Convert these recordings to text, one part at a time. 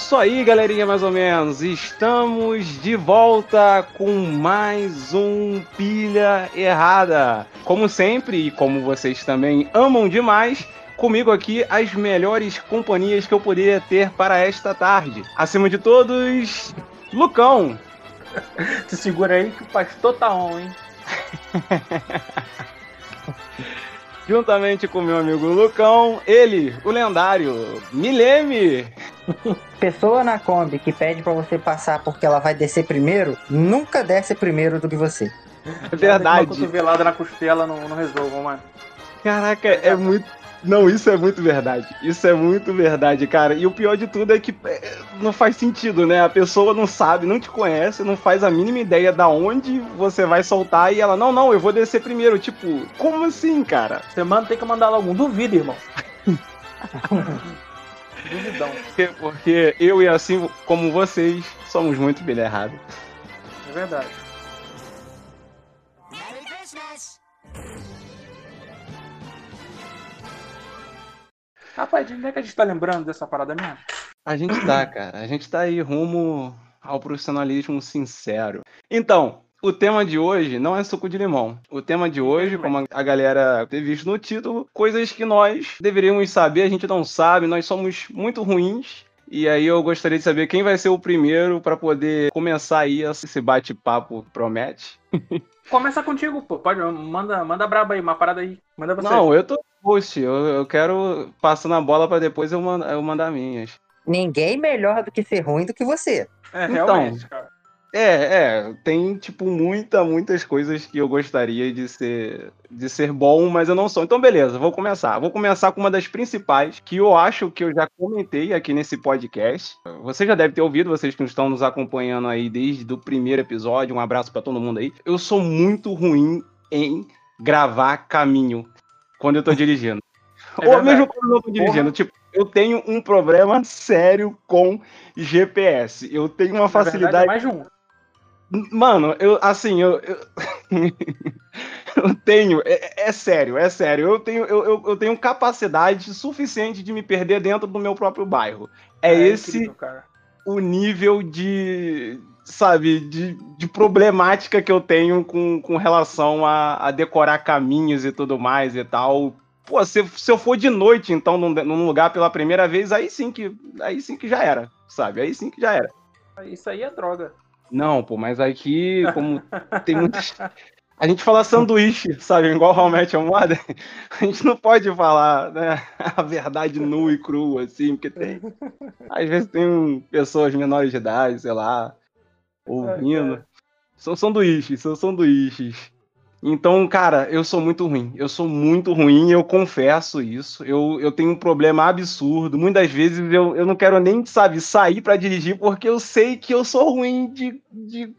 Isso aí, galerinha, mais ou menos. Estamos de volta com mais um Pilha Errada. Como sempre, e como vocês também amam demais, comigo aqui as melhores companhias que eu poderia ter para esta tarde. Acima de todos, Lucão. Se segura aí que o pastor tá on, hein? Juntamente com meu amigo Lucão, ele, o lendário Mileme. Pessoa na Kombi que pede pra você passar porque ela vai descer primeiro, nunca desce primeiro do que você. É verdade. Uma cotovelada na costela não, não resolvam, mano. Caraca, é muito. Não, isso é muito verdade. Isso é muito verdade, cara. E o pior de tudo é que é, não faz sentido, né? A pessoa não sabe, não te conhece, não faz a mínima ideia da onde você vai soltar e ela, não, não, eu vou descer primeiro. Tipo, como assim, cara? Você manda, tem que mandar logo um. Duvido, irmão. Duvidão. Porque, porque eu e assim como vocês somos muito bem errados. É verdade. Rapaz, de onde é que a gente tá lembrando dessa parada mesmo? A gente tá, cara. A gente tá aí rumo ao profissionalismo sincero. Então, o tema de hoje não é suco de limão. O tema de hoje, como a galera ter visto no título, coisas que nós deveríamos saber, a gente não sabe, nós somos muito ruins. E aí eu gostaria de saber quem vai ser o primeiro para poder começar aí esse bate-papo promete. Começa contigo, pô. Pode, manda, manda braba aí, uma parada aí. Manda você. Não, eu tô host, eu, eu quero passar na bola para depois eu, man- eu mandar minhas. Ninguém melhor do que ser ruim do que você. É, Então. realmente, cara. É, é, tem tipo muita, muitas coisas que eu gostaria de ser de ser bom, mas eu não sou. Então beleza, vou começar. Vou começar com uma das principais que eu acho que eu já comentei aqui nesse podcast. Você já deve ter ouvido, vocês que estão nos acompanhando aí desde o primeiro episódio. Um abraço pra todo mundo aí. Eu sou muito ruim em gravar caminho quando eu tô dirigindo. É Ou verdade. mesmo quando eu não tô dirigindo, tipo, eu tenho um problema sério com GPS. Eu tenho uma Na verdade, facilidade é mais de um. Mano, eu, assim, eu. Eu, eu tenho. É, é sério, é sério. Eu tenho, eu, eu, tenho capacidade suficiente de me perder dentro do meu próprio bairro. É, esse incrível, o nível de. Sabe, de, de problemática que eu tenho com, com relação a, a decorar caminhos e tudo mais e tal. Pô, se, se eu for de noite, então, num, num lugar pela primeira vez, aí sim que. Aí sim que já era, sabe? Aí sim que já era. Isso aí é droga. Não, pô, mas aqui, como tem muitas. A gente fala sanduíche, sabe? Igual Met Your Mother. A gente não pode falar né, a verdade nua e crua, assim, porque tem. Às vezes tem um- pessoas menores de idade, sei lá, ouvindo. São sanduíches, são sanduíches. Então, cara, eu sou muito ruim. Eu sou muito ruim, eu confesso isso. Eu, eu tenho um problema absurdo. Muitas vezes eu, eu não quero nem, sabe, sair pra dirigir porque eu sei que eu sou ruim de. de...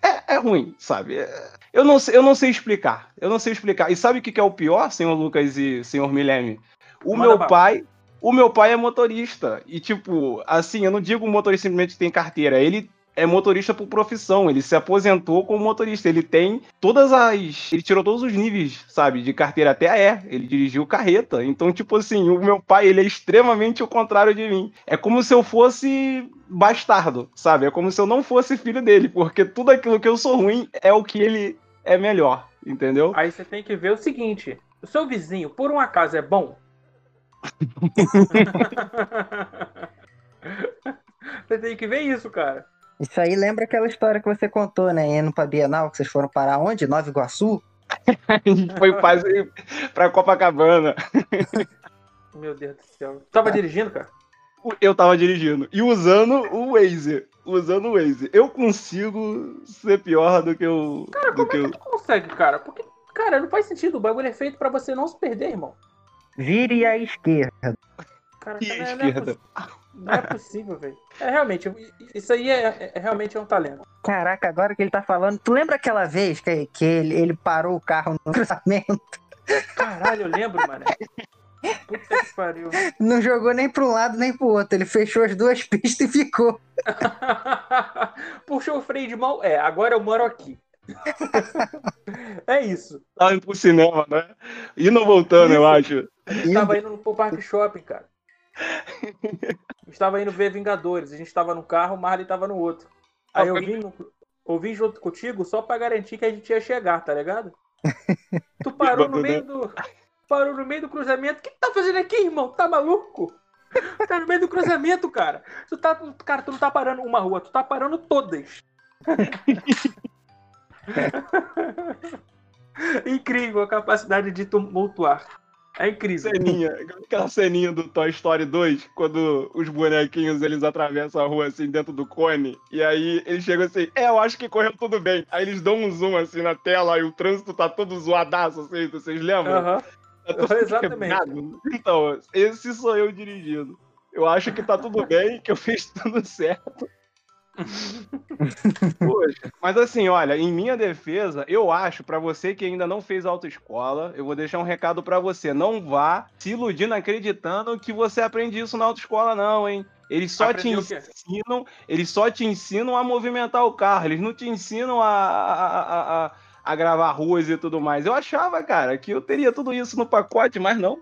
É, é ruim, sabe? É- Eu não, sei, eu não sei explicar. Eu não sei explicar. E sabe o que é o pior, senhor Lucas e senhor Milene? O Manda meu pai. O meu pai é motorista. E, tipo, assim, eu não digo motorista simplesmente que tem carteira. Ele é motorista por profissão. Ele se aposentou como motorista. Ele tem todas as. Ele tirou todos os níveis, sabe? De carteira até a E. Ele dirigiu carreta. Então, tipo assim, o meu pai, ele é extremamente o contrário de mim. É como se eu fosse bastardo, sabe? É como se eu não fosse filho dele. Porque tudo aquilo que eu sou ruim é o que ele é melhor. Entendeu? Aí você tem que ver o seguinte: o seu vizinho, por um acaso, é bom? você tem que ver isso, cara. Isso aí lembra aquela história que você contou, né? Indo pra Bienal, que vocês foram parar onde? Nova Iguaçu? A gente foi quase pra Copacabana. Meu Deus do céu. Tava dirigindo, cara? Eu tava dirigindo. E usando o Waze. Usando o Waze. Eu consigo ser pior do que o. Cara, como que é que tu consegue, cara? Porque, cara, não faz sentido. O bagulho é feito pra você não se perder, irmão. Vire à esquerda. Cara, E não, a é- não é não é possível, velho. É realmente, isso aí é, é- realmente é um talento. Caraca, agora que ele tá falando. Tu lembra aquela vez que, que ele, ele parou o carro no cruzamento? Caralho, eu lembro, mano. Puta que pariu. Não jogou nem pra um lado nem pro outro. Ele fechou as duas pistas e ficou. Puxou o freio de mão. É, agora eu moro aqui. é isso. Tava indo pro cinema, né? Indo voltando, eu acho. Tava indo pro Parque Shopping, cara. Estava indo ver Vingadores. A gente estava no carro, o Marley estava no outro. Aí eu vim, no, eu vim junto contigo só pra garantir que a gente ia chegar, tá ligado? Tu parou no meio do. Parou no meio do cruzamento. O que tu tá fazendo aqui, irmão? Tá maluco? Tá no meio do cruzamento, cara. Tu tá. Cara, tu não tá parando uma rua, tu tá parando todas. Incrível a capacidade de tumultuar. É incrível. Ceninha, aquela ceninha do Toy Story 2, quando os bonequinhos eles atravessam a rua assim dentro do cone, e aí eles chegam assim, é, eu acho que correu tudo bem. Aí eles dão um zoom assim na tela e o trânsito tá todo zoadaço, assim, vocês lembram? Aham. Tá Exatamente. quebrado. Então, esse sou eu dirigindo. Eu acho que tá tudo bem, que eu fiz tudo certo. Poxa, mas assim, olha, em minha defesa, eu acho, pra você que ainda não fez autoescola, eu vou deixar um recado pra você. Não vá se iludindo acreditando que você aprende isso na autoescola, não, hein? Eles só te o quê? ensinam, eles só te ensinam a movimentar o carro, eles não te ensinam a, a, a, a, a gravar ruas e tudo mais. Eu achava, cara, que eu teria tudo isso no pacote, mas não.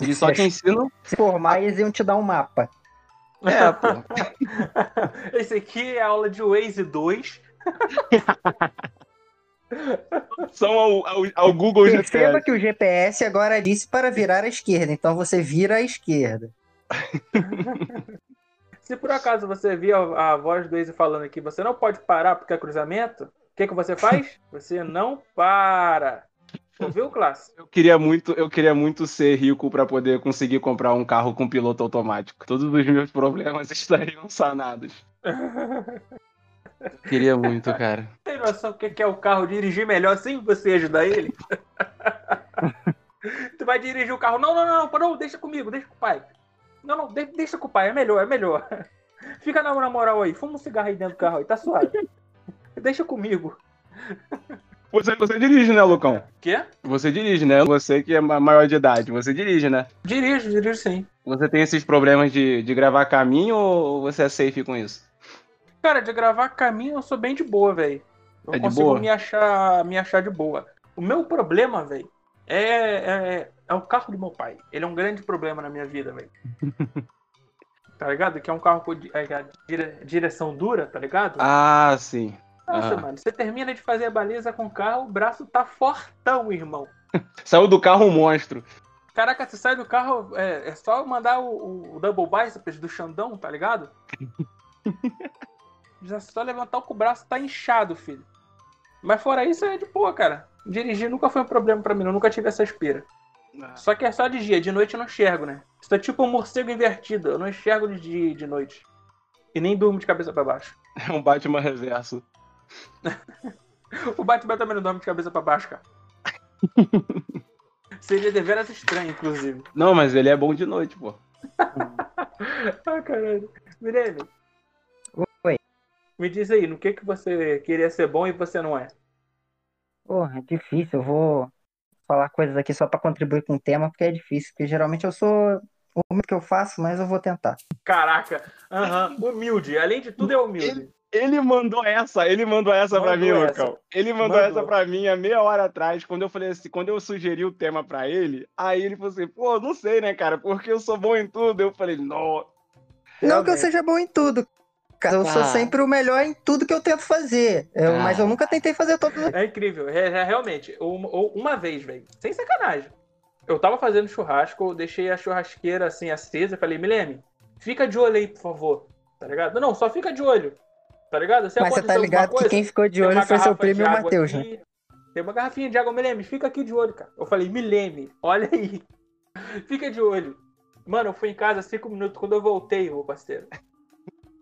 Eles só te ensinam. Se formar, eles iam te dar um mapa. É, pô. Esse aqui é a aula de Waze 2. São ao, ao, ao Google Perceba GPS. que o GPS agora disse para virar à esquerda, então você vira à esquerda. Se por acaso você viu a, a voz do Waze falando aqui, você não pode parar porque é cruzamento, o que, que você faz? Você não para. Ouviu, classe? Eu queria muito, eu queria muito ser rico pra poder conseguir comprar um carro com piloto automático. Todos os meus problemas estariam sanados. Queria muito, cara. Tem noção do que é o carro dirigir melhor sem você ajudar ele? tu vai dirigir o carro. Não, não, não, não, não, deixa comigo, deixa com o pai. Não, não, de- deixa com o pai, é melhor, é melhor. Fica na, na moral aí, fuma um cigarro aí dentro do carro aí, tá suave. Deixa comigo. Você, você dirige, né, Lucão? Quê? Você dirige, né? Você que é ma- maior de idade, você dirige, né? Dirijo, dirijo sim. Você tem esses problemas de, de gravar caminho ou você é safe com isso? Cara, de gravar caminho eu sou bem de boa, velho. Eu É de consigo boa? me achar, me achar de boa. O meu problema, velho, é, é, é o carro do meu pai. Ele é um grande problema na minha vida, velho. tá ligado? Que é um carro com é, a dire- direção dura, tá ligado? Ah, sim. Nossa, ah. mano, você termina de fazer a baliza com o carro, o braço tá fortão, irmão. Saiu do carro um monstro. Caraca, você sai do carro, é, é só mandar o, o double biceps do Xandão, tá ligado? Já só levantar o braço tá inchado, filho. Mas fora isso é de boa, cara. Dirigir nunca foi um problema pra mim, eu nunca tive essa espira. Só que é só de dia, de noite eu não enxergo, né? Isso é tipo um morcego invertido, eu não enxergo de dia e de noite. E nem durmo de cabeça pra baixo. É um Batman reverso. O Batman também não dorme de cabeça pra baixo, cara. Seria deveras estranho, inclusive. Não, mas ele é bom de noite, pô. Ah, caralho. Mirene. Oi. Me diz aí, no que que você queria ser bom e você não é? Porra, é difícil. Eu vou falar coisas aqui só pra contribuir com o tema, porque é difícil. Porque geralmente eu sou o que eu faço, mas eu vou tentar. Caraca, aham, humilde. Além de tudo, é humilde. Ele mandou essa, ele mandou essa pra mim, Mandou essa. Lucão. Ele mandou, Mandou. essa pra mim há meia hora atrás, quando eu falei assim, quando eu sugeri o tema pra ele, aí ele falou assim, pô, não sei, né, cara, porque eu sou bom em tudo. Eu falei, não. Não que eu seja bom em tudo. Cara, eu sou Ah. sempre o melhor em tudo que eu tento fazer. Eu- Ah. Mas eu nunca tentei fazer todos os. É incrível, é, é realmente. Uma, uma vez, velho, sem sacanagem. Eu tava fazendo churrasco, eu deixei a churrasqueira assim acesa, falei, Milene, fica de olho aí, por favor. Tá ligado? Não, só fica de olho. Tá ligado? Se Mas você tá ligado que coisa, quem ficou de olho foi seu primo e o Matheus, né? aqui, Tem uma garrafinha de água, Milene, fica aqui de olho, cara. Eu falei, Milene, olha aí. Fica de olho. Mano, eu fui em casa cinco minutos, quando eu voltei, meu parceiro.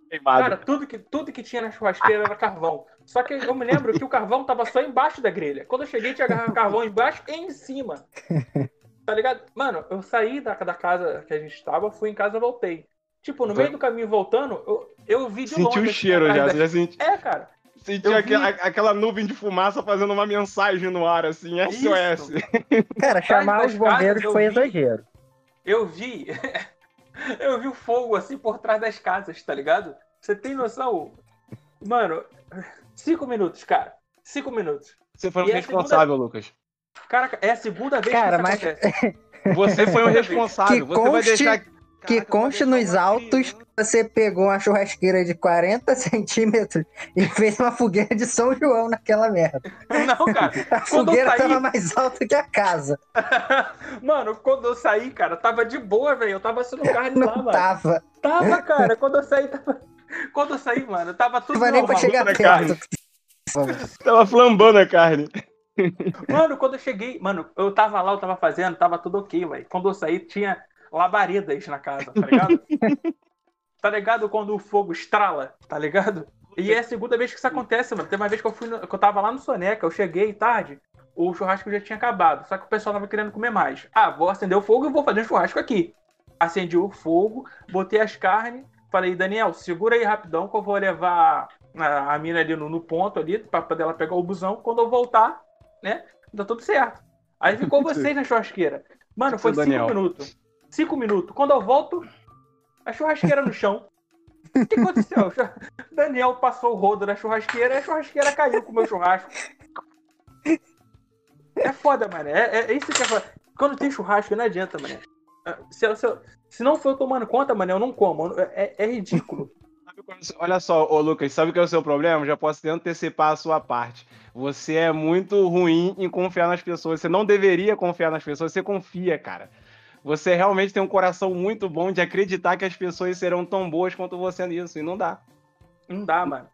Queimado. Cara, tudo que, tudo que tinha na churrasqueira era carvão. Só que eu me lembro que o carvão tava só embaixo da grelha. Quando eu cheguei, tinha carvão embaixo e em cima. Tá ligado? Mano, eu saí da, da casa que a gente tava, fui em casa e voltei. Tipo, no meio do caminho voltando, eu, eu vi de Sentiu longe. o assim, cheiro já, da- já senti, É, cara. sentiu eu aquela, vi. aquela nuvem de fumaça fazendo uma mensagem no ar, assim, SOS. Cara, chamar os bombeiros casas foi vi- exagero. Eu vi. eu vi o fogo assim por trás das casas, tá ligado? Você tem noção? Mano, cinco minutos, cara. Cinco minutos. Você foi um a responsável, Lucas. Caraca, é a segunda vez Cara, que mas- isso acontece. Você foi um responsável. Que Você vai conste- deixar. Que Caraca, conste nos autos você pegou uma churrasqueira de 40 centímetros e fez uma fogueira de São João naquela merda. Não, cara. A fogueira saí- tava mais alta que a casa. Mano, quando eu saí, cara, tava de boa, velho. Eu tava assando carne lá, Não mano. tava. Tava, cara. Quando eu saí, tava. Quando eu saí, mano, tava tudo Não vai nem pra chegar perto. Tava flambando a carne. Mano, quando eu cheguei, mano, eu tava lá, eu tava fazendo, tava tudo ok, velho. Quando eu saí, tinha labaredas na casa, tá ligado? tá ligado quando o fogo estrala, tá ligado? E é a segunda vez que isso acontece, mano. Tem uma vez que eu fui, no- que eu tava lá no Soneca, eu cheguei tarde, o churrasco já tinha acabado, só que o pessoal tava querendo comer mais. Ah, vou acender o fogo e vou fazer um churrasco aqui. Acendi o fogo, botei as carnes, falei, Daniel, segura aí rapidão que eu vou levar a, a mina ali no, no ponto ali, pra poder ela pegar o busão. Quando eu voltar, né, tá tudo certo. Aí ficou vocês na churrasqueira. Mano, foi cinco minutos. Cinco minutos. Quando eu volto, a churrasqueira no chão. O que aconteceu? Daniel passou o rodo na churrasqueira e a churrasqueira caiu com o meu churrasco. É foda, mano. É, é, é isso que é foda. Quando tem churrasco, não adianta, mano. Se, eu- se, eu- se não for eu tomando conta, mano, eu não como. É, é ridículo. É o seu- Olha só, ô Lucas, sabe o que é o seu problema? Já posso te antecipar a sua parte. Você é muito ruim em confiar nas pessoas. Você não deveria confiar nas pessoas, você confia, cara. Você realmente tem um coração muito bom de acreditar que as pessoas serão tão boas quanto você nisso, e não dá. Não dá, mano.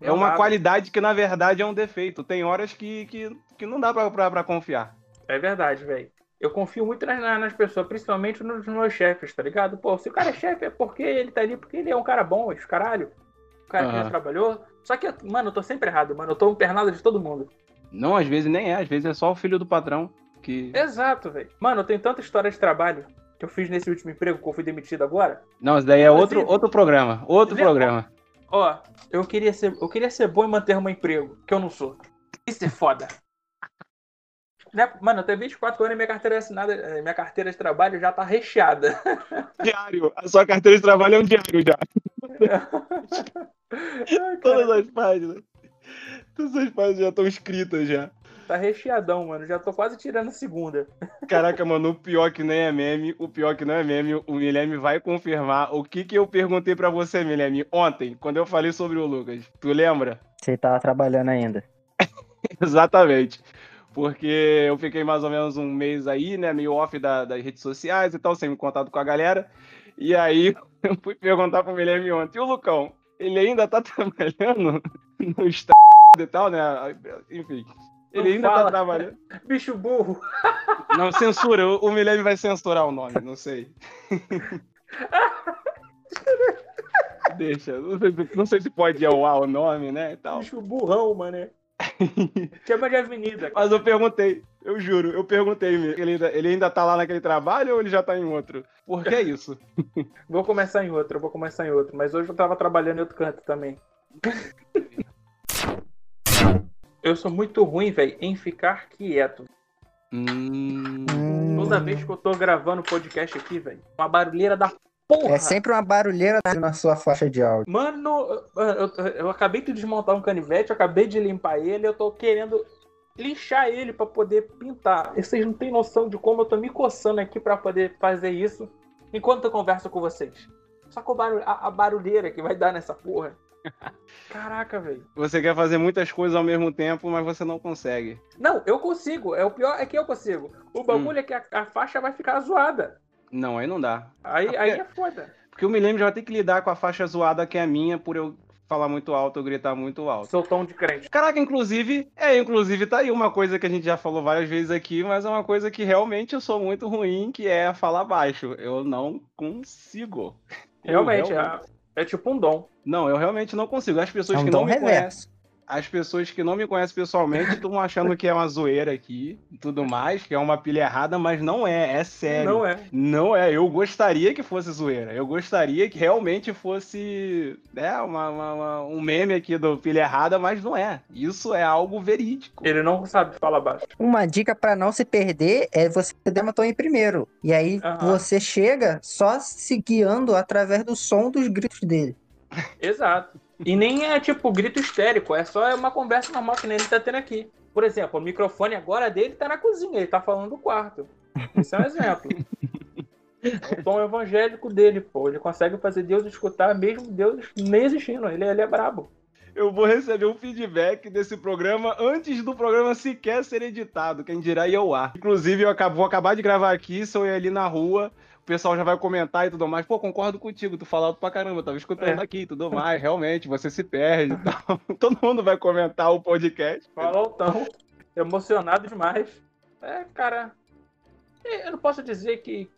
É uma dá, qualidade que, na verdade, é um defeito. Tem horas que, que, que não dá pra, pra, pra confiar. É verdade, velho. Eu confio muito nas, nas pessoas, principalmente nos meus chefes, tá ligado? Pô, se o cara é chefe é porque ele tá ali, porque ele é um cara bom, os caralho. O cara que já trabalhou. Só que, mano, eu tô sempre errado, mano. Eu tô empernado de todo mundo. Não, às vezes nem é, às vezes é só o filho do patrão que. Exato, velho. Mano, eu tenho tanta história de trabalho que eu fiz nesse último emprego que eu fui demitido agora. Não, isso daí é outro, Inclusive- outro programa. Outro programa. Ó, eu queria ser, eu queria ser bom em manter um emprego, que eu não sou. Isso é foda. Né? Mano, eu tenho 24 anos e minha carteira assinada, eh, minha carteira de trabalho já tá recheada. Diário. A sua carteira de trabalho é um diário já. Ai, Todas as páginas. Todas as páginas já estão escritas já. Tá recheadão, mano. Já tô quase tirando a segunda. Caraca, mano, o pior que nem é meme, o pior que não é meme, o Milene vai confirmar o que que eu perguntei pra você, Milene, ontem, quando eu falei sobre o Lucas. Tu lembra? Você tava trabalhando ainda. Exatamente. Porque eu fiquei mais ou menos um mês aí, né, meio off da- das redes sociais e tal, sem contato com a galera. E aí eu fui perguntar pro Milene ontem, e o Lucão, ele ainda tá trabalhando no estado e tal, né? Enfim. Ele Não ainda fala. tá trabalhando. Bicho burro. Não, censura. O Milene vai censurar o nome, não sei. Deixa. Não sei, se- não sei se pode ao o nome, né? Tal. Bicho burrão, mano. Chama de avenida. cara. Mas eu perguntei, eu juro, eu perguntei, ele ainda, ele ainda tá lá naquele trabalho ou ele já tá em outro? Por que isso? Vou começar em outro, eu vou começar em outro. Mas hoje eu tava trabalhando em outro canto também. Eu sou muito ruim, velho, em ficar quieto. Hum, Toda vez que eu tô gravando podcast aqui, velho, uma barulheira da porra. É sempre uma barulheira na sua faixa de áudio. Mano, eu, eu- eu acabei de desmontar um canivete, eu acabei de limpar ele, eu tô querendo lixar ele pra poder pintar. E vocês não têm noção de como eu tô me coçando aqui pra poder fazer isso enquanto eu converso com vocês. Só com a barulheira que vai dar nessa porra. Caraca, velho. você quer fazer muitas coisas ao mesmo tempo, mas você não consegue. Não, eu consigo. É o pior é que eu consigo. O bagulho é que a, a faixa vai ficar zoada. Não, aí não dá. Aí, Ah, aí porque- é foda. Porque o Milene já vai ter que lidar com a faixa zoada que é a minha por eu falar muito alto, eu gritar muito alto. Seu tom de crente. Caraca, inclusive, é, inclusive tá aí uma coisa que a gente já falou várias vezes aqui, mas é uma coisa que realmente eu sou muito ruim, que é falar baixo. Eu não consigo. Eu Realmente, é, tipo um dom. Não, eu realmente não consigo. As pessoas É um que dom não me conhecem, reverso. As pessoas que não me conhecem pessoalmente estão achando que é uma zoeira aqui e tudo mais, que é uma pilha errada, mas não é, é sério. Não é. Não é, eu gostaria que fosse zoeira. Eu gostaria que realmente fosse né, uma, uma- uma- um meme aqui do pilha errada, mas não é. Isso é algo verídico. Ele não sabe falar baixo. Uma dica pra não se perder é você uma em primeiro. E aí você chega só se guiando através do som dos gritos dele. Exato. E nem é tipo grito histérico, é só uma conversa normal que nem ele tá tendo aqui. Por exemplo, o microfone agora dele tá na cozinha, ele tá falando do quarto. Isso é um exemplo. É o tom evangélico dele, pô. Ele consegue fazer Deus escutar mesmo Deus nem existindo. Ele, ele é brabo. Eu vou receber um feedback desse programa antes do programa sequer ser editado. Quem dirá ir ao ar. Inclusive, eu acabo, vou acabar de gravar aqui, se eu ali na rua, o pessoal já vai comentar e tudo mais. Pô, concordo contigo, tu fala alto pra caramba, tava escutando é. aqui e tudo mais. Realmente, você se perde e tal. Todo mundo vai comentar o podcast. Fala altão, emocionado demais. É, cara, é, eu não posso dizer que,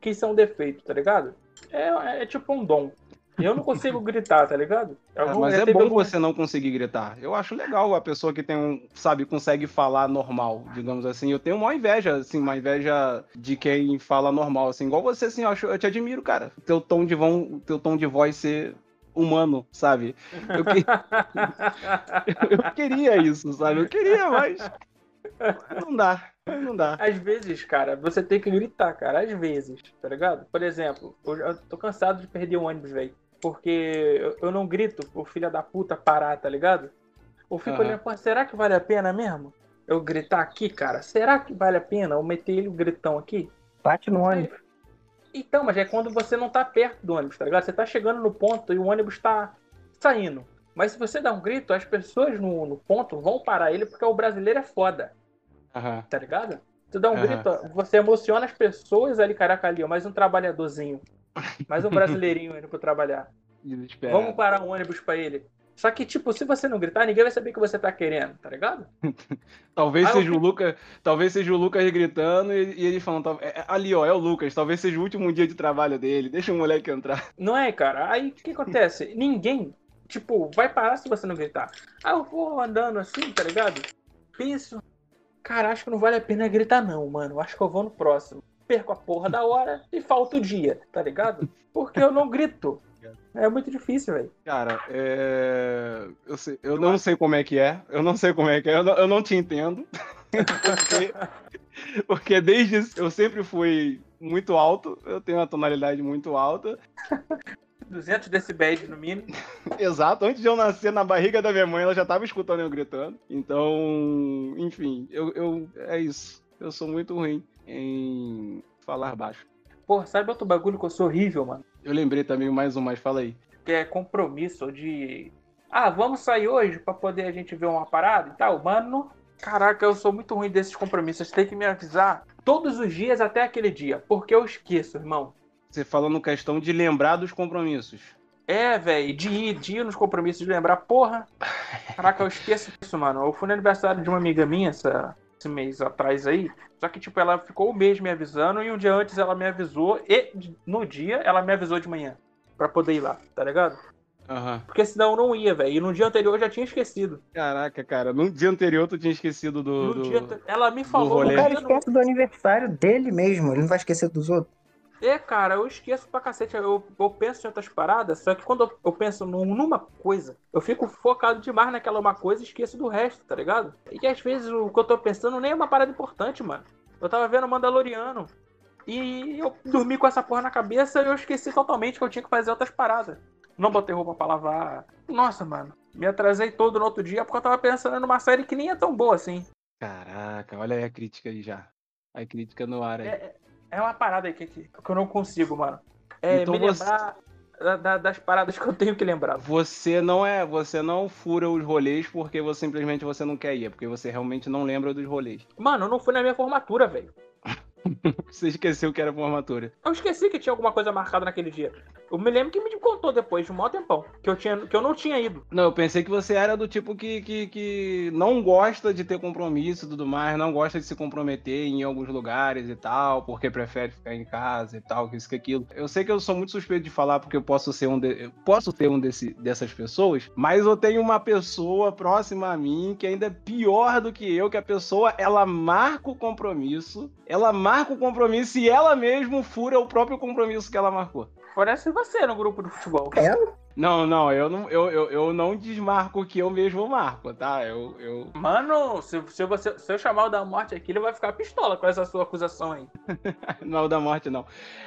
que isso é um defeito, tá ligado? É, é tipo um dom. Eu não consigo gritar, tá ligado? É, mas é bom algum... você não conseguir gritar. Eu acho legal a pessoa que tem um, sabe, consegue falar normal, digamos assim. Eu tenho uma inveja, assim, uma inveja de quem fala normal, assim. Igual você, assim, eu, acho, eu te admiro, cara. Teu tom de, vão, teu tom de voz ser humano, sabe? Eu, que... eu queria isso, sabe? Eu queria, mas não dá. Não dá. Às vezes, cara, você tem que gritar, cara. Às vezes, tá ligado? Por exemplo, eu tô cansado de perder o ônibus, velho porque eu não grito pro filho da puta parar, tá ligado? Eu fico uhum. olhando, será que vale a pena mesmo? Eu gritar aqui, cara? Será que vale a pena eu meter ele o gritão aqui? Bate no ônibus. Então, mas é quando você não tá perto do ônibus, tá ligado? Você tá chegando no ponto e o ônibus tá saindo. Mas se você dá um grito, as pessoas no, no ponto vão parar ele porque o brasileiro é foda. Uhum. Tá ligado? Tu dá um uhum. grito, você emociona as pessoas ali, caraca, ali, ó, mais um trabalhadorzinho. Mais um brasileirinho indo pra trabalhar. Vamos parar um ônibus pra ele. Só que, tipo, se você não gritar, ninguém vai saber o que você tá querendo, tá ligado? talvez, seja o Lucas, talvez seja o Lucas gritando e, e eles falando, é, ali, ó, é o Lucas, talvez seja o último dia de trabalho dele, deixa o moleque entrar. Não é, cara? Aí o que acontece? ninguém, tipo, vai parar se você não gritar. Aí eu vou andando assim, tá ligado? Penso, cara, acho que não vale a pena gritar, não, mano. Acho que eu vou no próximo perco a porra da hora e falta o dia, tá ligado? Porque eu não grito. É muito difícil, velho. Cara, é... eu, sei, eu não sei como é que é. Eu não sei como é que é. Eu não, eu não te entendo. porque, porque desde. Eu sempre fui muito alto. Eu tenho uma tonalidade muito alta. 200 decibéis no mínimo. Exato, antes de eu nascer na barriga da minha mãe, ela já tava escutando eu gritando. Então, enfim, eu, eu é isso. Eu sou muito ruim em falar baixo. Porra, sabe outro bagulho que eu sou horrível, mano? Eu lembrei também mais um, mas fala aí. Que é compromisso de. Ah, vamos sair hoje pra poder a gente ver uma parada e tal. Mano, caraca, eu sou muito ruim desses compromissos. Tem que me avisar todos os dias até aquele dia. Porque eu esqueço, irmão. Você falando questão de lembrar dos compromissos. É, velho, de ir, de ir nos compromissos, de lembrar. Porra, caraca, eu esqueço isso, mano. Eu fui no aniversário de uma amiga minha essa, esse mês atrás aí. Só que, tipo, ela ficou um mês me avisando e um dia antes ela me avisou e no dia ela me avisou de manhã pra poder ir lá, tá ligado? Uhum. Porque senão eu não ia, velho. E no dia anterior eu já tinha esquecido. Caraca, cara. No dia anterior tu tinha esquecido do. No do, dia Ela me falou. O cara esquece do aniversário dele mesmo. Ele não vai esquecer dos outros. É, cara, eu esqueço pra cacete. Eu, eu penso em outras paradas, só que quando eu, penso numa coisa, eu fico focado demais naquela uma coisa e esqueço do resto, tá ligado? E às vezes o que eu tô pensando nem é uma parada importante, mano. Eu tava vendo Mandaloriano. E eu dormi com essa porra na cabeça e eu esqueci totalmente que eu tinha que fazer outras paradas. Não botei roupa pra lavar. Nossa, mano. Me atrasei todo no outro dia porque eu tava pensando numa série que nem é tão boa assim. Caraca, olha aí a crítica aí já. A crítica no ar aí. É, é uma parada aí que, que, eu não consigo, mano. É então me lembrar da, da, das paradas que eu tenho que lembrar. Você não é, você não fura os rolês porque você, simplesmente você não quer ir, é porque você realmente não lembra dos rolês. Mano, eu não fui na minha formatura, velho. Você esqueceu que era formatura. Eu esqueci que tinha alguma coisa marcada naquele dia. Eu me lembro que me contou depois de um maior tempão que eu, tinha, que eu não tinha ido. Não, eu pensei que você era do tipo que, que, que não gosta de ter compromisso e tudo mais, não gosta de se comprometer em alguns lugares e tal, porque prefere ficar em casa e tal, que isso que aquilo. Eu sei que eu sou muito suspeito de falar porque eu posso ser um de, posso ter um desse, dessas pessoas, mas eu tenho uma pessoa próxima a mim que ainda é pior do que eu, que a pessoa ela marca o compromisso, ela marca o compromisso e ela mesmo fura o próprio compromisso que ela marcou. Parece você no grupo do futebol. É? Não, não, eu não, eu, eu, eu não desmarco o que eu mesmo marco, tá? Eu, eu... Mano, se, se, você, se eu chamar o da morte aqui, ele vai ficar pistola com essa sua acusação aí. não, é o da morte não.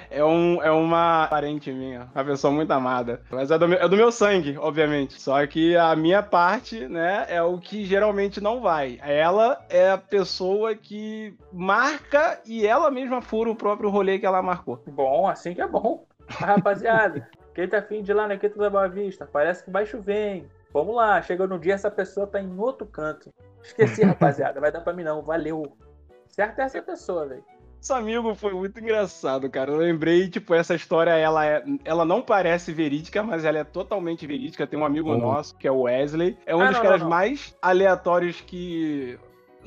É, um, é uma parente minha, uma pessoa muito amada. Mas é do, meu, é do meu sangue, obviamente. Só que a minha parte, né, é o que geralmente não vai. Ela é a pessoa que marca e ela mesma fura o próprio rolê que ela marcou. Bom, assim que é bom. Rapaziada, quem tá afim de ir lá na Quinta da Boa Vista? Parece que vai chover, hein? Vamos lá, chega no dia, essa pessoa tá em outro canto. Esqueci, rapaziada, vai dar pra mim não, valeu. Certo é essa pessoa, velho. Esse amigo foi muito engraçado, cara. Eu lembrei, tipo, essa história, ela, é, ela não parece verídica, mas ela é totalmente verídica. Tem um amigo uhum. nosso, que é o Wesley. É um ah, dos não, caras não, não. mais aleatórios que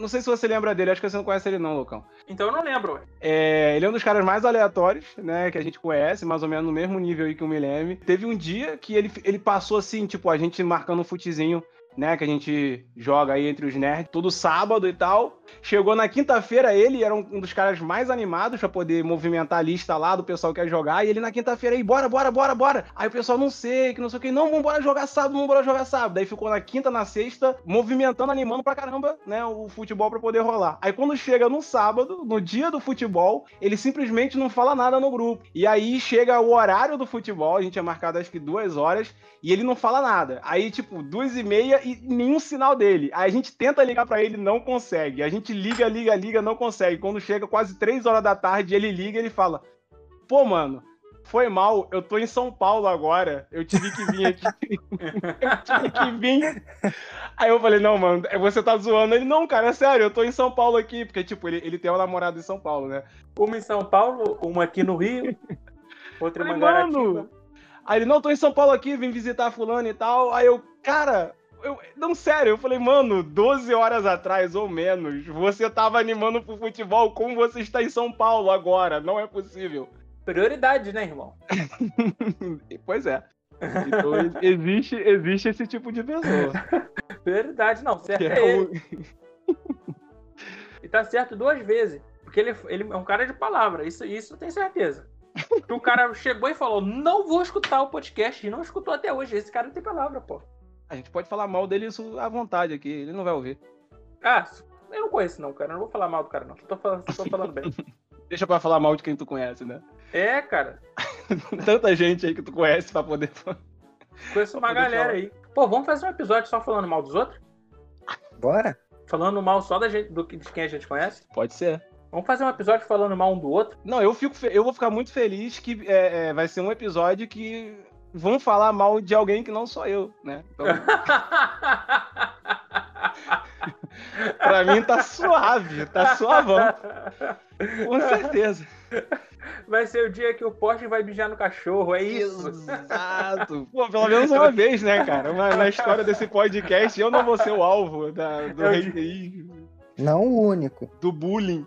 não sei se você lembra dele, acho que você não conhece ele não, Lucão. Então eu não lembro. É, ele é um dos caras mais aleatórios, né, que a gente conhece, mais ou menos no mesmo nível aí que o Mileme. Teve um dia que ele, ele passou assim, tipo, a gente marcando um futezinho né, que a gente joga aí entre os nerds todo sábado e tal. Chegou na quinta-feira, ele era um dos caras mais animados para poder movimentar a lista lá do pessoal que quer jogar. E ele na quinta-feira aí, bora, bora, bora, bora. Aí o pessoal não sei, que não sei o que, não, vamos bora jogar sábado, vamos bora jogar sábado. Daí ficou na quinta, na sexta, movimentando, animando pra caramba, né, o futebol para poder rolar. Aí quando chega no sábado, no dia do futebol, ele simplesmente não fala nada no grupo. E aí chega o horário do futebol, a gente é marcado acho que duas horas, e ele não fala nada. Aí, tipo, duas e meia e nenhum sinal dele. Aí a gente tenta ligar para ele, não consegue. A gente liga, liga, liga, não consegue. Quando chega quase três horas da tarde, ele liga e ele fala: Pô, mano, foi mal, eu tô em São Paulo agora. Eu tive que vir aqui. eu tive que vir. Aí eu falei, não, mano, você tá zoando. Ele, não, cara, é sério, eu tô em São Paulo aqui. Porque, tipo, ele, ele tem uma namorada em São Paulo, né? Uma em São Paulo, uma aqui no Rio, outra em Mangaratiba. Aí ele, não, tô em São Paulo aqui, vim visitar fulano e tal. Aí eu, cara, eu, não, sério, eu falei, mano, 12 horas atrás ou menos, você tava animando pro futebol como você está em São Paulo agora. Não é possível. Prioridade, né, irmão? pois é. Então existe, existe esse tipo de pessoa. Prioridade, não, certo é, é ele. e tá certo duas vezes. Porque ele, ele é um cara de palavra, isso, isso tem certeza. o cara chegou e falou: Não vou escutar o podcast, e não escutou até hoje. Esse cara não tem palavra, pô. A gente pode falar mal dele isso à vontade aqui, ele não vai ouvir. Ah, eu não conheço não, cara. Eu não vou falar mal do cara, não. Tô falando, tô falando bem. Deixa pra falar mal de quem tu conhece, né? É, cara. Tanta gente aí que tu conhece pra poder. Conheço uma galera falar. aí. Pô, vamos fazer um episódio só falando mal dos outros? Bora. Falando mal só da gente, do, de quem a gente conhece? Pode ser. Vamos fazer um episódio falando mal um do outro? Não, eu fico, eu vou ficar muito feliz que é, é, vai ser um episódio que vão falar mal de alguém que não sou eu, né? Então... pra mim tá suave, tá suavão. Com certeza. Vai ser o dia que o Porsche vai mijar no cachorro, é isso? Exato. Pô, pelo menos uma vez, né, cara? Uma, na história desse podcast, eu não vou ser o alvo da, do é haterismo. Não o único. Do bullying.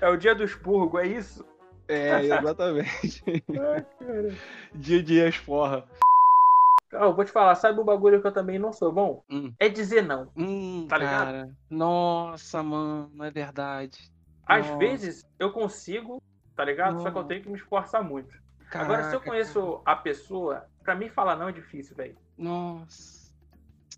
É o dia do expurgo, é isso? É, exatamente. Ai, Dia de esporra. Ah, eu vou te falar, sabe um bagulho que eu também não sou bom? Hum. É dizer não. Hum, tá ligado? Cara, nossa, mano, é verdade. Às nossa. vezes eu consigo, tá ligado? Nossa. Só que eu tenho que me esforçar muito. Caraca, Agora, se eu conheço cara. a pessoa, pra mim falar não é difícil, velho. Nossa.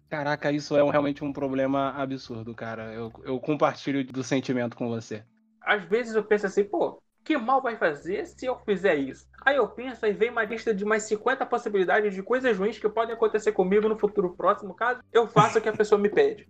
Caraca, isso é um, realmente um problema absurdo, cara. Eu, eu compartilho do sentimento com você. Às vezes eu penso assim, pô, que mal vai fazer se eu fizer isso? Aí eu penso, aí vem uma lista de mais 50 possibilidades de coisas ruins que podem acontecer comigo no futuro próximo, caso eu faça o que a pessoa me pede.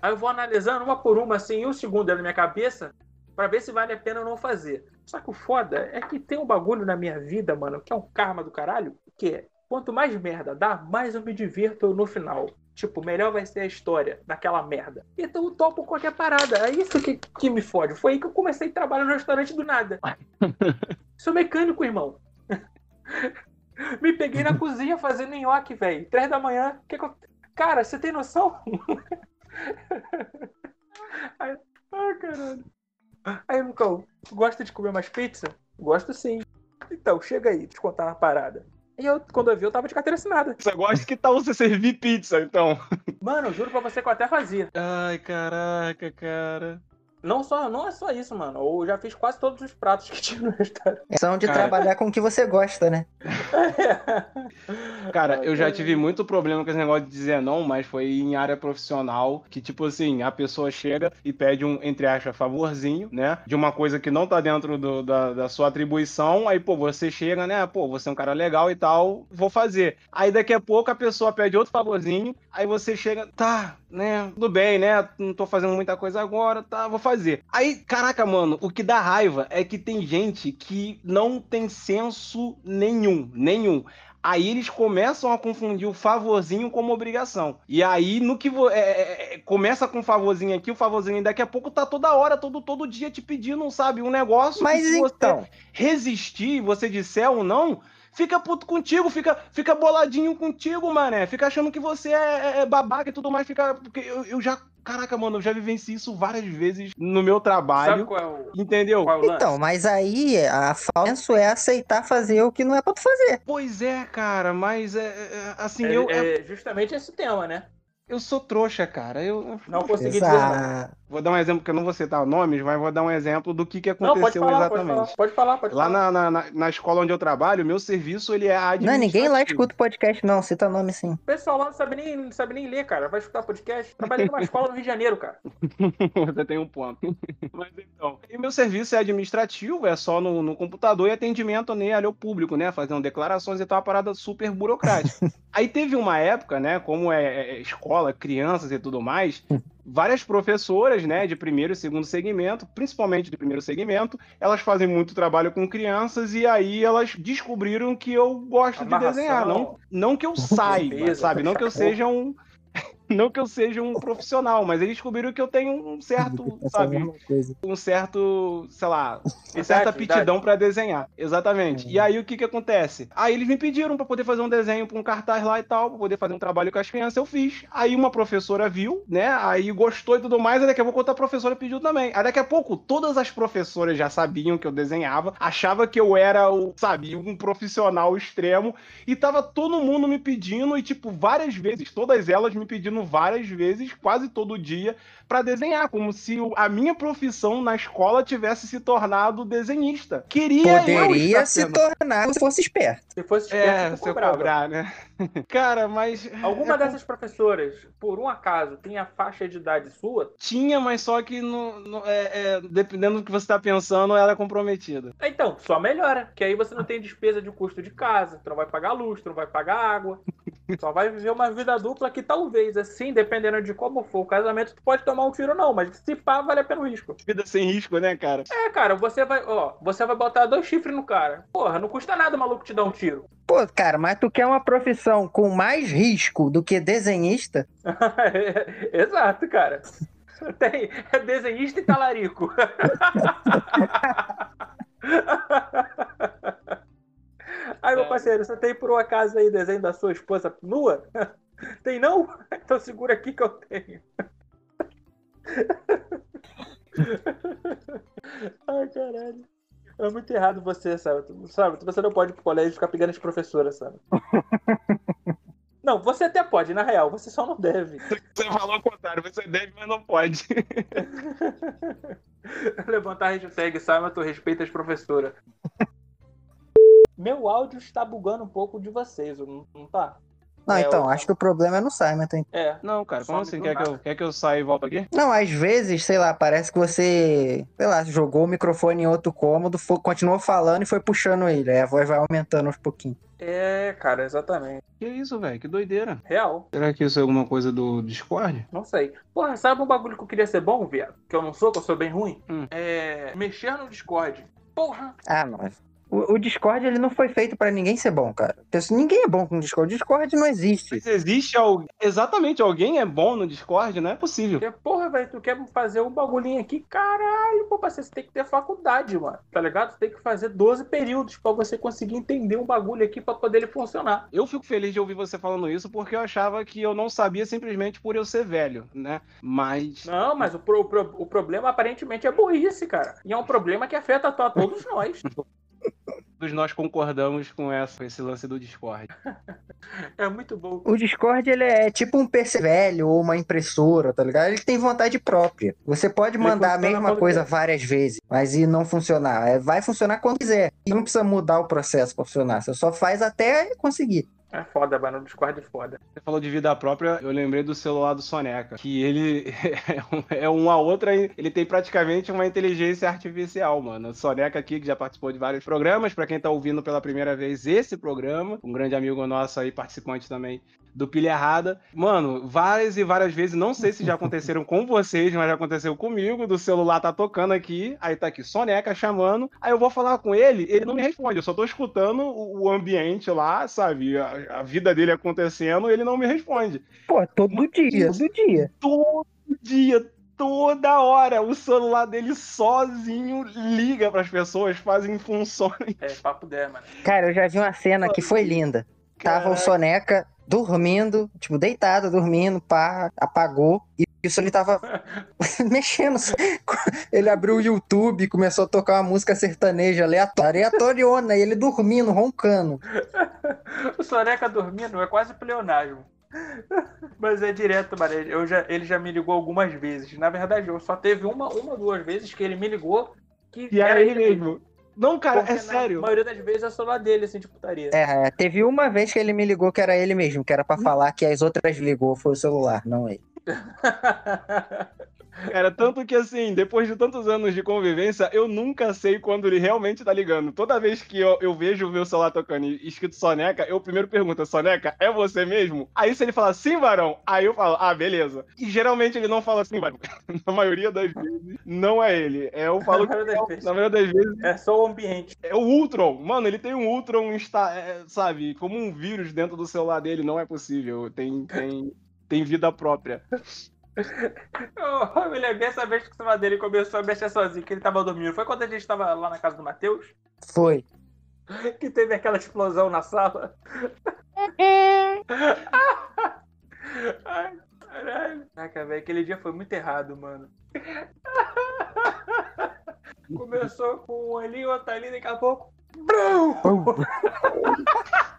Aí eu vou analisando uma por uma, assim, um segundo na minha cabeça, para ver se vale a pena ou não fazer. Só que o foda é que tem um bagulho na minha vida, mano, que é um karma do caralho, que é quanto mais merda dá, mais eu me divirto no final. Tipo, melhor vai ser a história daquela merda. Então eu topo qualquer parada. É isso que, que me fode. Foi aí que eu comecei a trabalhar no restaurante do nada. Sou mecânico, irmão. me peguei na cozinha fazendo nhoque, velho. Três da manhã. Que que eu... Cara, você tem noção? Ai, ai, caralho. Aí, Lucão, gosta de comer mais pizza? Gosto sim. Então, chega aí, te contar uma parada. E eu, quando eu vi, eu tava de carteira assinada. Você gosta que tal você servir pizza, então? Mano, juro pra você que eu até fazia. Ai, caraca, cara. Não, só, não é só isso, mano. Eu já fiz quase todos os pratos que tinha no restaurante. É só de Cara. trabalhar com o que você gosta, né? Cara, eu já tive muito problema com esse negócio de dizer não, mas foi em área profissional, que tipo assim, a pessoa chega e pede um, entre aspas, favorzinho, né? De uma coisa que não tá dentro do- da, da sua atribuição, aí, pô, você chega, né? Pô, você é um cara legal e tal, vou fazer. Aí daqui a pouco a pessoa pede outro favorzinho, aí você chega, tá, né? Tudo bem, né? Não tô fazendo muita coisa agora, tá, vou fazer. Aí, caraca, mano, o que dá raiva é que tem gente que não tem senso nenhum, nenhum. Aí eles começam a confundir o favorzinho como obrigação. E aí, no que é, é, é, começa com favorzinho aqui, o favorzinho daqui a pouco tá toda hora, todo, todo dia te pedindo, sabe, um negócio. Mas que se você então, resistir, você disser ou não, fica puto contigo, fica, fica boladinho contigo, mané. Fica achando que você é, é- é babaca e tudo mais. Fica. Porque eu, eu já. Caraca, mano, eu já vivenciei isso várias vezes no meu Sabe trabalho. qual é o, Entendeu? qual é o então, mas aí a falso é aceitar fazer o que não é pra tu fazer. Pois é, cara, mas é, é, assim, é, eu, é- é justamente esse tema, né? Eu sou trouxa, cara. Eu Não consegui dizer não. Exato. vou dar um exemplo que eu não vou citar nomes, mas vou dar um exemplo do que, que Não, pode aconteceu falar, pode exatamente. falar, pode falar, pode Lá falar. na, na, na- na escola onde eu trabalho, meu serviço ele é Não, administrativo. ninguém lá escuta o podcast, não. Cita nome sim. O pessoal lá não sabe nem, não sabe nem ler, cara. Vai escutar podcast. Trabalhei numa escola no Rio de Janeiro, cara. Você tem um ponto. Mas então. E meu serviço é administrativo, é só no, no computador e atendimento né, ali ao público, né? Fazendo declarações e tal, uma parada super burocrática. Aí teve uma época, né? Como é, é escola, crianças e tudo mais, várias professoras, né, de primeiro e segundo segmento, principalmente de primeiro segmento, elas fazem muito trabalho com crianças e aí elas descobriram que eu gosto de Amarração. desenhar. Não, não que eu saiba, sabe? Não que eu seja um. Não que eu seja um profissional, mas eles descobriram que eu tenho um certo, é sabe, um certo, sei lá, uma certa aptidão pra desenhar. Exatamente. E aí o que que acontece? Aí eles me pediram pra poder fazer um desenho pra um cartaz lá e tal, pra poder fazer um trabalho com as crianças, eu fiz. Aí uma professora viu, né? Aí gostou e tudo mais, aí daqui a pouco outra professora pediu também. Aí daqui a pouco todas as professoras já sabiam que eu desenhava, achava que eu era o, sabe, um profissional extremo e tava todo mundo me pedindo e tipo várias vezes, todas elas me pedindo várias vezes, quase todo dia pra desenhar, como se o- a minha profissão na escola tivesse se tornado desenhista. Queria Poderia se sendo- tornar se fosse esperto. Se fosse É, esperto, se tu eu cobrar, né? Cara, mas Alguma é, dessas professoras, por um acaso, tem a faixa de idade sua? tinha, mas só que no, no- é, é, dependendo do que você tá pensando, ela é comprometida. Então, só melhora. Que aí você não tem despesa de custo de casa, tu não vai pagar luz, tu não vai pagar água. Só vai viver uma vida dupla que talvez, assim, dependendo de como for o casamento, tu pode tomar um tiro não, mas se pá, vale a pena o risco. Vida sem risco, né, cara? É, cara, você vai, ó, você vai botar dois chifres no cara. Porra, não custa nada o maluco te dar um tiro. Pô, cara, mas tu quer uma profissão com mais risco do que desenhista? Exato, cara. Tem é desenhista e talarico. Aí, meu É. parceiro, você tem por um acaso aí desenho da sua esposa nua? Tem não? Então segura aqui que eu tenho. Ai, caralho. É muito errado você, sabe? Sabe? Você não pode ir pro colégio e ficar pegando as professoras, sabe? Não, você até pode, na real, você só não deve. Você falou o contrário, você deve, mas não pode. Levantar a hashtag Simon, tu respeita as professoras. Meu áudio está bugando um pouco de vocês, não, não tá? Não, É, então, eu- acho que o problema é no Simon. então. É. Não, cara, como Some assim? Quer que, eu, quer que eu saia e volto aqui? Não, às vezes, sei lá, parece que você, sei lá, jogou o microfone em outro cômodo, fo- continuou falando e foi puxando ele. Aí a voz vai aumentando aos pouquinhos. É, cara, exatamente. Que isso, velho? Que doideira. Real. Será que isso é alguma coisa do Discord? Não sei. Porra, sabe um bagulho que eu queria ser bom, viado? Que eu não sou, que eu sou bem ruim? Hum. É. Mexer no Discord. Porra! Ah, mas. O, o Discord, ele não foi feito pra ninguém ser bom, cara. Porque Ninguém é bom com o Discord. O Discord não existe. Mas existe alguém. Exatamente, alguém é bom no Discord? Não é possível. Porque, porra, velho, tu quer fazer um bagulhinho aqui? Caralho, pô, parceiro, você tem que ter faculdade, mano. Tá ligado? Tu tem que fazer 12 períodos pra você conseguir entender um bagulho aqui pra poder ele funcionar. Eu fico feliz de ouvir você falando isso porque eu achava que eu não sabia simplesmente por eu ser velho, né? Mas. Não, mas o, pro- o pro- o problema aparentemente é burrice, cara. E é um problema que afeta a to- todos nós. Todos nós concordamos com, essa, com esse lance do Discord. É muito bom. O Discord, ele é tipo um PC velho ou uma impressora, tá ligado? Ele tem vontade própria. Você pode Ele mandar a mesma coisa várias vezes, mas e não funcionar. É, Vai funcionar quando quiser. E não precisa mudar o processo pra funcionar. Você só faz até conseguir. É foda, mano. O Discord é foda. Você falou de vida própria, eu lembrei do celular do Soneca, que ele é uma outra, ele tem praticamente uma inteligência artificial, mano. O Soneca aqui, que já participou de vários programas, pra quem tá ouvindo pela primeira vez esse programa, um grande amigo nosso aí, participante também do Pilha Errada. Mano, várias e várias vezes, não sei se já aconteceram com vocês, mas já aconteceu comigo, do celular tá tocando aqui, aí tá aqui Soneca chamando, aí eu vou falar com ele, ele não me responde, eu só tô escutando o ambiente lá, sabe, a, a vida dele acontecendo, ele não me responde. Pô, todo dia, todo dia. Todo dia, toda hora, o celular dele sozinho liga pras pessoas, fazem funções. É papo 10, mano. Cara, eu já vi uma cena que foi linda. Tava o. Soneca dormindo, tipo, deitado, dormindo, pá, apagou. E isso ele tava mexendo. Ele abriu o YouTube, começou a tocar uma música sertaneja aleatória, aleatoriona, e ele dormindo, roncando. O Soneca dormindo é quase pleonasmo. Mas é direto, mano. Eu já, ele já me ligou algumas vezes. Na verdade, eu só teve uma, uma duas vezes que ele me ligou que E era ele mesmo. Não, cara, Porque é sério. maioria das vezes é o celular dele, assim, de putaria. É, teve uma vez que ele me ligou que era ele mesmo, que era pra falar que as outras ligou foi o celular, não ele. Cara, tanto que assim, depois de tantos anos de convivência, eu nunca sei quando ele realmente tá ligando. Toda vez que eu, eu vejo o meu celular tocando e escrito Soneca, eu primeiro pergunto, Soneca, é você mesmo? Aí se ele fala sim, varão, aí eu falo, ah, beleza. E geralmente ele não fala assim, varão. Na maioria das vezes, não é ele. É eu falo Na que maioria das vezes. na maioria das vezes É só o ambiente. é o Ultron. Mano, ele tem um Ultron, insta- é, sabe, como um vírus dentro do celular dele, não é possível. Tem, tem, tem vida própria. Eu, me lembrei essa vez que o celular dele começou a mexer sozinho, que ele tava dormindo. Foi quando a gente tava lá na casa do Matheus, Foi. que teve aquela explosão na sala. Ai, caralho. Caraca, velho, aquele dia foi muito errado, mano. Começou com um ali, outro ali, daqui a pouco. Brum!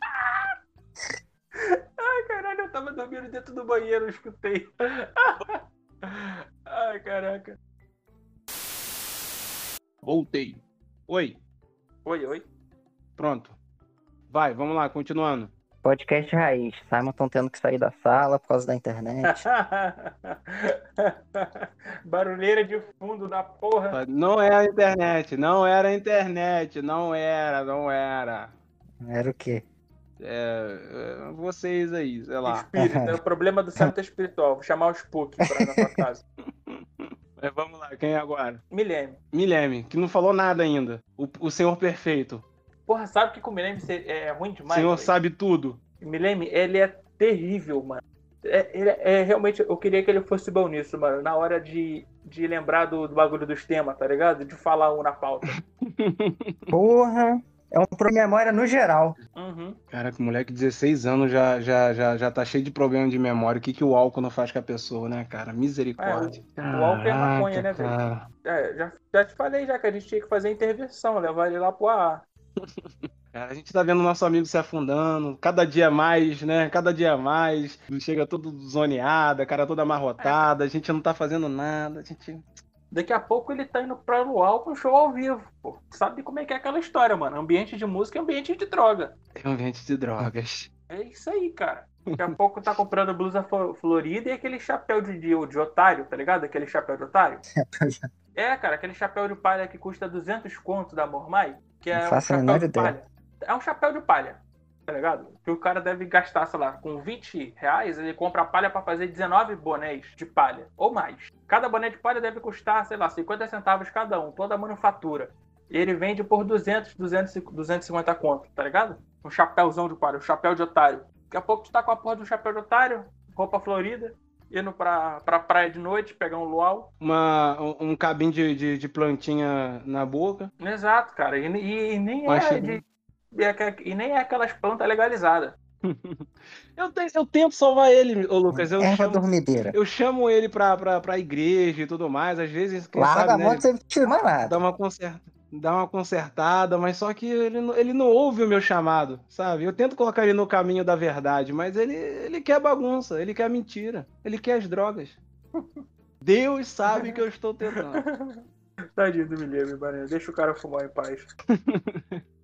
Ai, caralho, eu tava dormindo dentro do banheiro, eu escutei. Ai, caraca. Voltei. Oi, Oi, oi. pronto. Vai, vamos lá, continuando. Podcast raiz. Simon tão tendo que sair da sala por causa da internet. Barulheira de fundo da porra. Não é a internet, não era a internet, não era, não era. Era o quê? É, é, vocês aí, sei lá. Espírito, é o problema do centro espiritual. Vou chamar o Spook pra ir na sua casa. É, vamos lá, quem é agora? Milene. Mileme, que não falou nada ainda. O, o senhor perfeito. Porra, sabe que com o Milene é ruim O demais? senhor velho? sabe tudo. Milene, ele é terrível, mano. É, ele é, é, realmente, eu queria que ele fosse bom nisso, mano. Na hora de, de lembrar do, do bagulho dos temas, tá ligado? De falar um na pauta. Porra. É um problema de memória no geral. Uhum. Caraca, o moleque de 16 anos já, já, já, já tá cheio de problema de memória. O que, que o álcool não faz com a pessoa, né, cara? Misericórdia. o álcool é maconha, né, velho? cara. É, já, já te falei já que a gente tinha que fazer intervenção, levar ele lá pro AA. Cara, a gente tá vendo nosso amigo se afundando, cada dia mais, né? Cada dia mais. Chega todo zoneado, a cara toda amarrotada, a gente não tá fazendo nada, a gente. Daqui a pouco ele tá indo pra Luau com show ao vivo. Pô, sabe como é que é aquela história, mano? Ambiente de música é ambiente de droga. É ambiente de drogas. É isso aí, cara. Daqui a pouco tá comprando blusa florida e aquele chapéu de, de, de otário, tá ligado? Aquele chapéu de otário. É, cara, aquele chapéu de palha que custa 200 conto da Mormai, que é um chapéu de palha. É um chapéu de palha, tá ligado? Que o cara deve gastar, sei lá, com 20 reais, ele compra palha pra fazer 19 bonés de palha, ou mais. Cada boné de palha deve custar, sei lá, 50 centavos cada um, toda a manufatura. E ele vende por 200, 200, 250 conto, tá ligado? Um chapéuzão de palha, um chapéu de otário. Daqui a pouco tu tá com a porra do chapéu de otário, roupa florida, indo pra, pra praia de noite, pegar um luau. Uma, um, cabinho de, de, de plantinha na boca. Exato, cara. E, e- e nem Mas é de. E é- E nem é aquelas plantas legalizadas. Eu, te- eu tento salvar ele, ô Lucas. Eu Erva chamo, dormideira. eu chamo ele pra, pra, pra igreja e tudo mais. Às vezes, quem Larga sabe, a né, mão que você não tira mais nada. dá uma conserta. dar uma consertada, mas só que ele, não- ele não ouve o meu chamado, sabe? Eu tento colocar ele no caminho da verdade, mas ele, ele quer bagunça, ele quer mentira, ele quer as drogas. Deus sabe que eu estou tentando. Tadinho do Guilherme. Deixa o cara fumar em paz.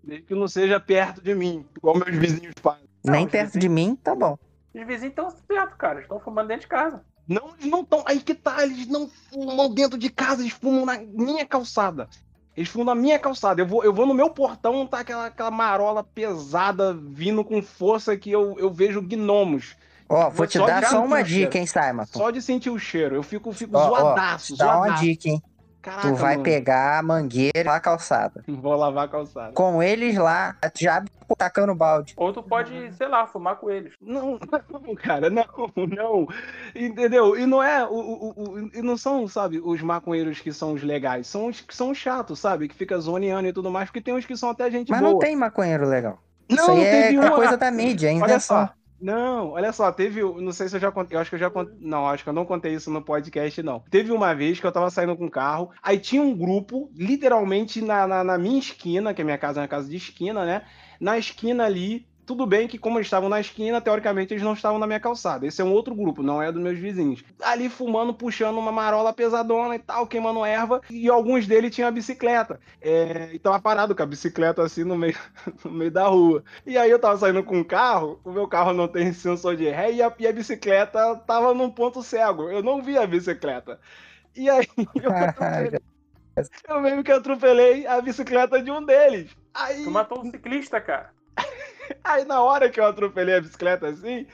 Desde que não seja perto de mim, igual meus vizinhos fazem. Não, Nem os perto de mim, tá bom. Os vizinhos estão certo, cara. Estão fumando dentro de casa. Não, eles não estão. Aí que tá, eles não fumam dentro de casa, eles fumam na minha calçada. Eles fumam na minha calçada. Eu vou, eu vou no meu portão, tá aquela, aquela marola pesada vindo com força que eu, eu vejo gnomos. Ó, vou te Só dar só uma dica, hein, Simon. Só de sentir o cheiro. Eu fico, fico Ó, ó, zoadaço, Dá uma zoadaço. dica, hein? Caraca, Tu vai mano. pegar a mangueira lá calçada. Vou lavar a calçada. Com eles lá, já tacando balde. Ou tu pode, sei lá, fumar com eles. Não, não, cara, não, não. Entendeu? E não é. O, o, o- e não são, sabe, os maconheiros que são os legais. São os que são os chatos, sabe? Que fica zoneando e tudo mais, porque tem uns que são até gente Mas boa. não tem maconheiro legal. Não, Isso aí é teve é uma- coisa da mídia, é Olha invenção. só. Não, olha só, teve. Não sei se eu já contei. Eu acho que eu já contei. Não, acho que eu não contei isso no podcast, não. Teve uma vez que eu tava saindo com um carro, aí tinha um grupo, literalmente na, na, na minha esquina, que a minha casa é uma casa de esquina, né? Na esquina ali. Tudo bem que, como eles estavam na esquina, teoricamente eles não estavam na minha calçada. Esse é um outro grupo, não é dos meus vizinhos. Ali fumando, puxando uma marola pesadona e tal, queimando erva. E alguns deles tinham a bicicleta. É, e tava parado com a bicicleta assim no meio, no meio da rua. E aí eu tava saindo com o carro, o meu carro não tem sensor de ré e a, e a bicicleta tava num ponto cego. Eu não vi a bicicleta. E aí eu, atropelei- eu meio que atropelei a bicicleta de um deles. Aí, Tu matou um ciclista, cara. Aí na hora que eu atropelei a bicicleta assim,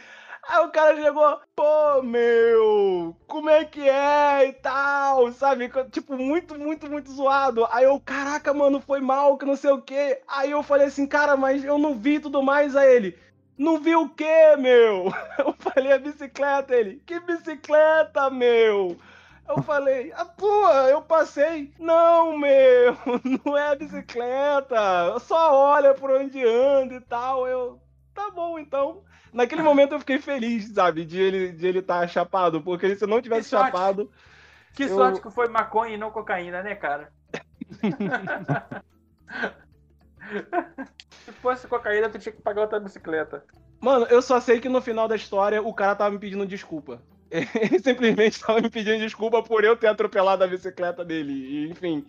aí o cara chegou, pô, meu, como é que é e tal, sabe? Tipo, muito, muito, muito zoado. Aí eu, caraca, mano, foi mal, que não sei o quê. Aí eu falei assim, cara, mas eu não vi tudo mais a ele. Não viu o quê, meu? Eu falei a bicicleta, ele. Que bicicleta, meu? Eu falei, a tua, eu passei. Não, meu, não é a bicicleta. Só olha por onde anda e tal. Eu, tá bom, então. Naquele momento eu fiquei feliz, sabe, de ele de ele estar chapado, porque se não tivesse Que chapado, Que Eu- sorte que foi maconha e não cocaína, né, cara? Se fosse cocaína, tu tinha que pagar outra bicicleta. Mano, eu só sei que no final da história o cara tava me pedindo desculpa. Ele simplesmente tava me pedindo desculpa por eu ter atropelado a bicicleta dele. E, enfim.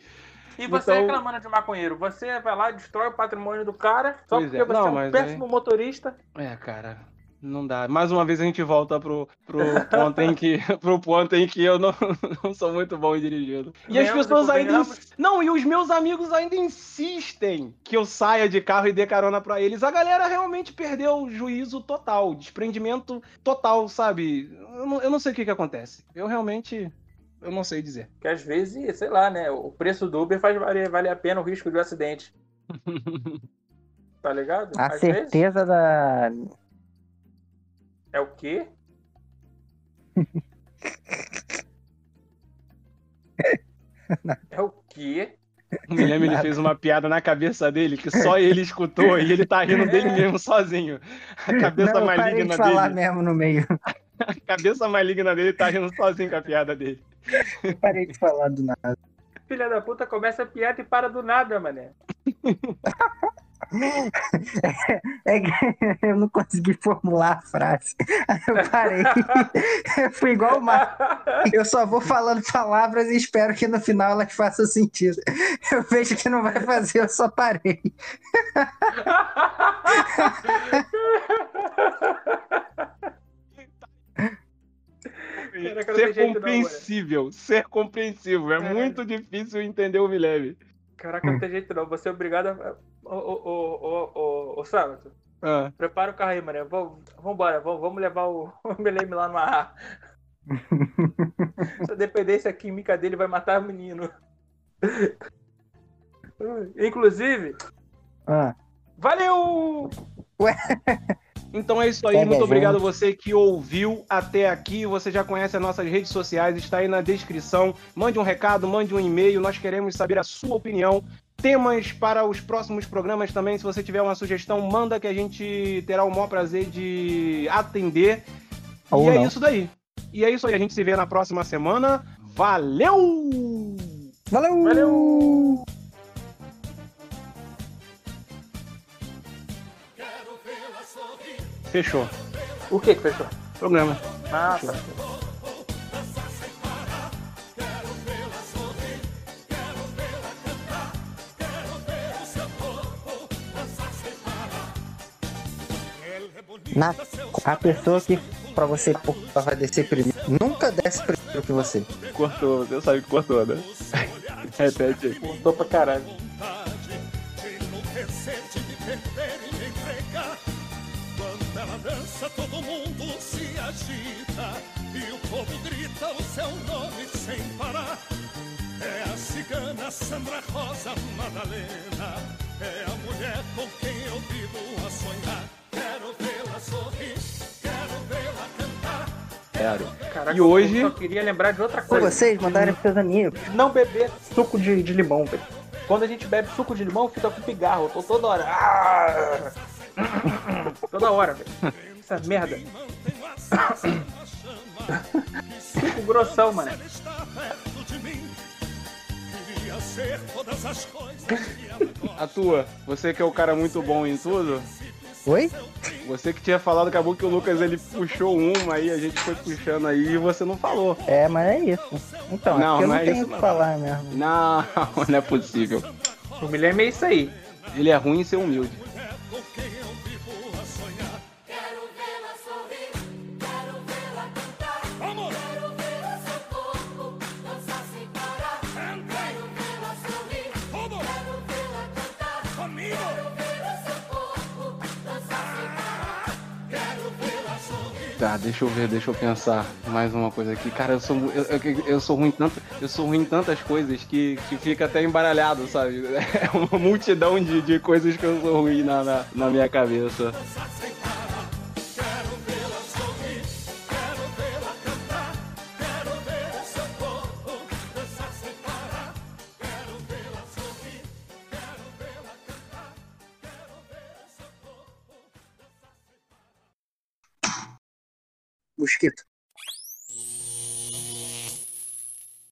E você Então- reclamando de maconheiro, você vai lá, destrói o patrimônio do cara, só Pois porque é. você Não, é um péssimo motorista. É, cara. Não dá. Mais uma vez a gente volta pro, pro, ponto, em que, pro ponto em que eu não, não sou muito bom em dirigindo. E as Venhamos e pessoas ainda. ins- Não, e os meus amigos ainda insistem que eu saia de carro e dê carona pra eles. A galera realmente perdeu o juízo total, desprendimento total, sabe? Eu não, eu não sei o que que acontece. Eu realmente. Eu não sei dizer. Que às vezes, sei lá, né? O preço do Uber faz valer, vale a pena o risco de um acidente. Tá ligado? A às vezes certeza da. é o quê? é o quê? O Guilherme ele fez uma piada na cabeça dele que só ele escutou e ele tá rindo dele mesmo sozinho. A cabeça não, maligna de falar dele. mesmo no meio. A cabeça maligna dele tá rindo sozinho com a piada dele. Eu parei de falar do nada. Filha da puta começa a piada e para do nada, mané. É que eu não consegui formular a frase. Eu parei. Eu fui igual o Mar. Eu só vou falando palavras e espero que no final elas façam sentido. Eu vejo que não vai fazer, eu só parei. Caraca, ser jeito não, compreensível, ser compreensível. É É. muito difícil entender o Guilherme. Caraca, não tem jeito não. Você é obrigado a. Ô, ô, ô, ô, ô, ô, Sábato, Ah, prepara o carro aí, mané. Vamos, vambora, vamos, levar o, o lá no ar. Essa dependência química dele vai matar o menino. Inclusive, Ah, valeu! Então é isso aí, Segue muito a obrigado gente. você que ouviu até aqui. Você já conhece as nossas redes sociais, está aí na descrição. Mande um recado, mande um e-mail, nós queremos saber a sua opinião. Temas para os próximos programas também, se você tiver uma sugestão, manda que a gente terá o maior prazer de atender. Ou e é não. isso daí. E é isso aí, a gente se vê na próxima semana. Valeu! Valeu! Valeu! Fechou. O que que fechou? Programa. Ah, tá. Na, a pessoa que pra você vai descer primeiro, nunca desce primeiro que você. Cortou, você sabe que cortou, né? Repete aí. Contou pra caralho. Dança, todo mundo se agita. E o povo grita o seu nome sem parar. É a cigana Sandra Rosa Madalena. É a mulher com quem eu vivo a sonhar. Quero vê-la sorrir, quero vê-la cantar. Quero. Caraca, E hoje- Eu só queria lembrar de outra coisa. vocês mandarem pros seus amigos. Não beber suco de, de limão, velho. Quando a gente bebe suco de limão, fica com pigarro. Eu tô toda hora. Ah! toda hora, velho. Essa merda. Suco grossão, mano. A tua, você que é o cara muito bom em tudo, Oi? você que tinha falado, acabou que o Lucas ele puxou uma aí, a gente foi puxando aí e você não falou. É, mas é isso. Então, Não, é eu não não é tenho isso, que não. falar mesmo. Não, não é possível. O Guilherme é isso aí. Ele é ruim em ser humilde. Deixa eu ver, deixa eu pensar mais uma coisa aqui. Cara, eu sou, eu, eu, eu sou ruim tanto, eu sou ruim em tantas coisas que, que fica até embaralhado, sabe? É uma multidão de, de coisas que eu sou ruim na, na, na minha cabeça. Mosquito.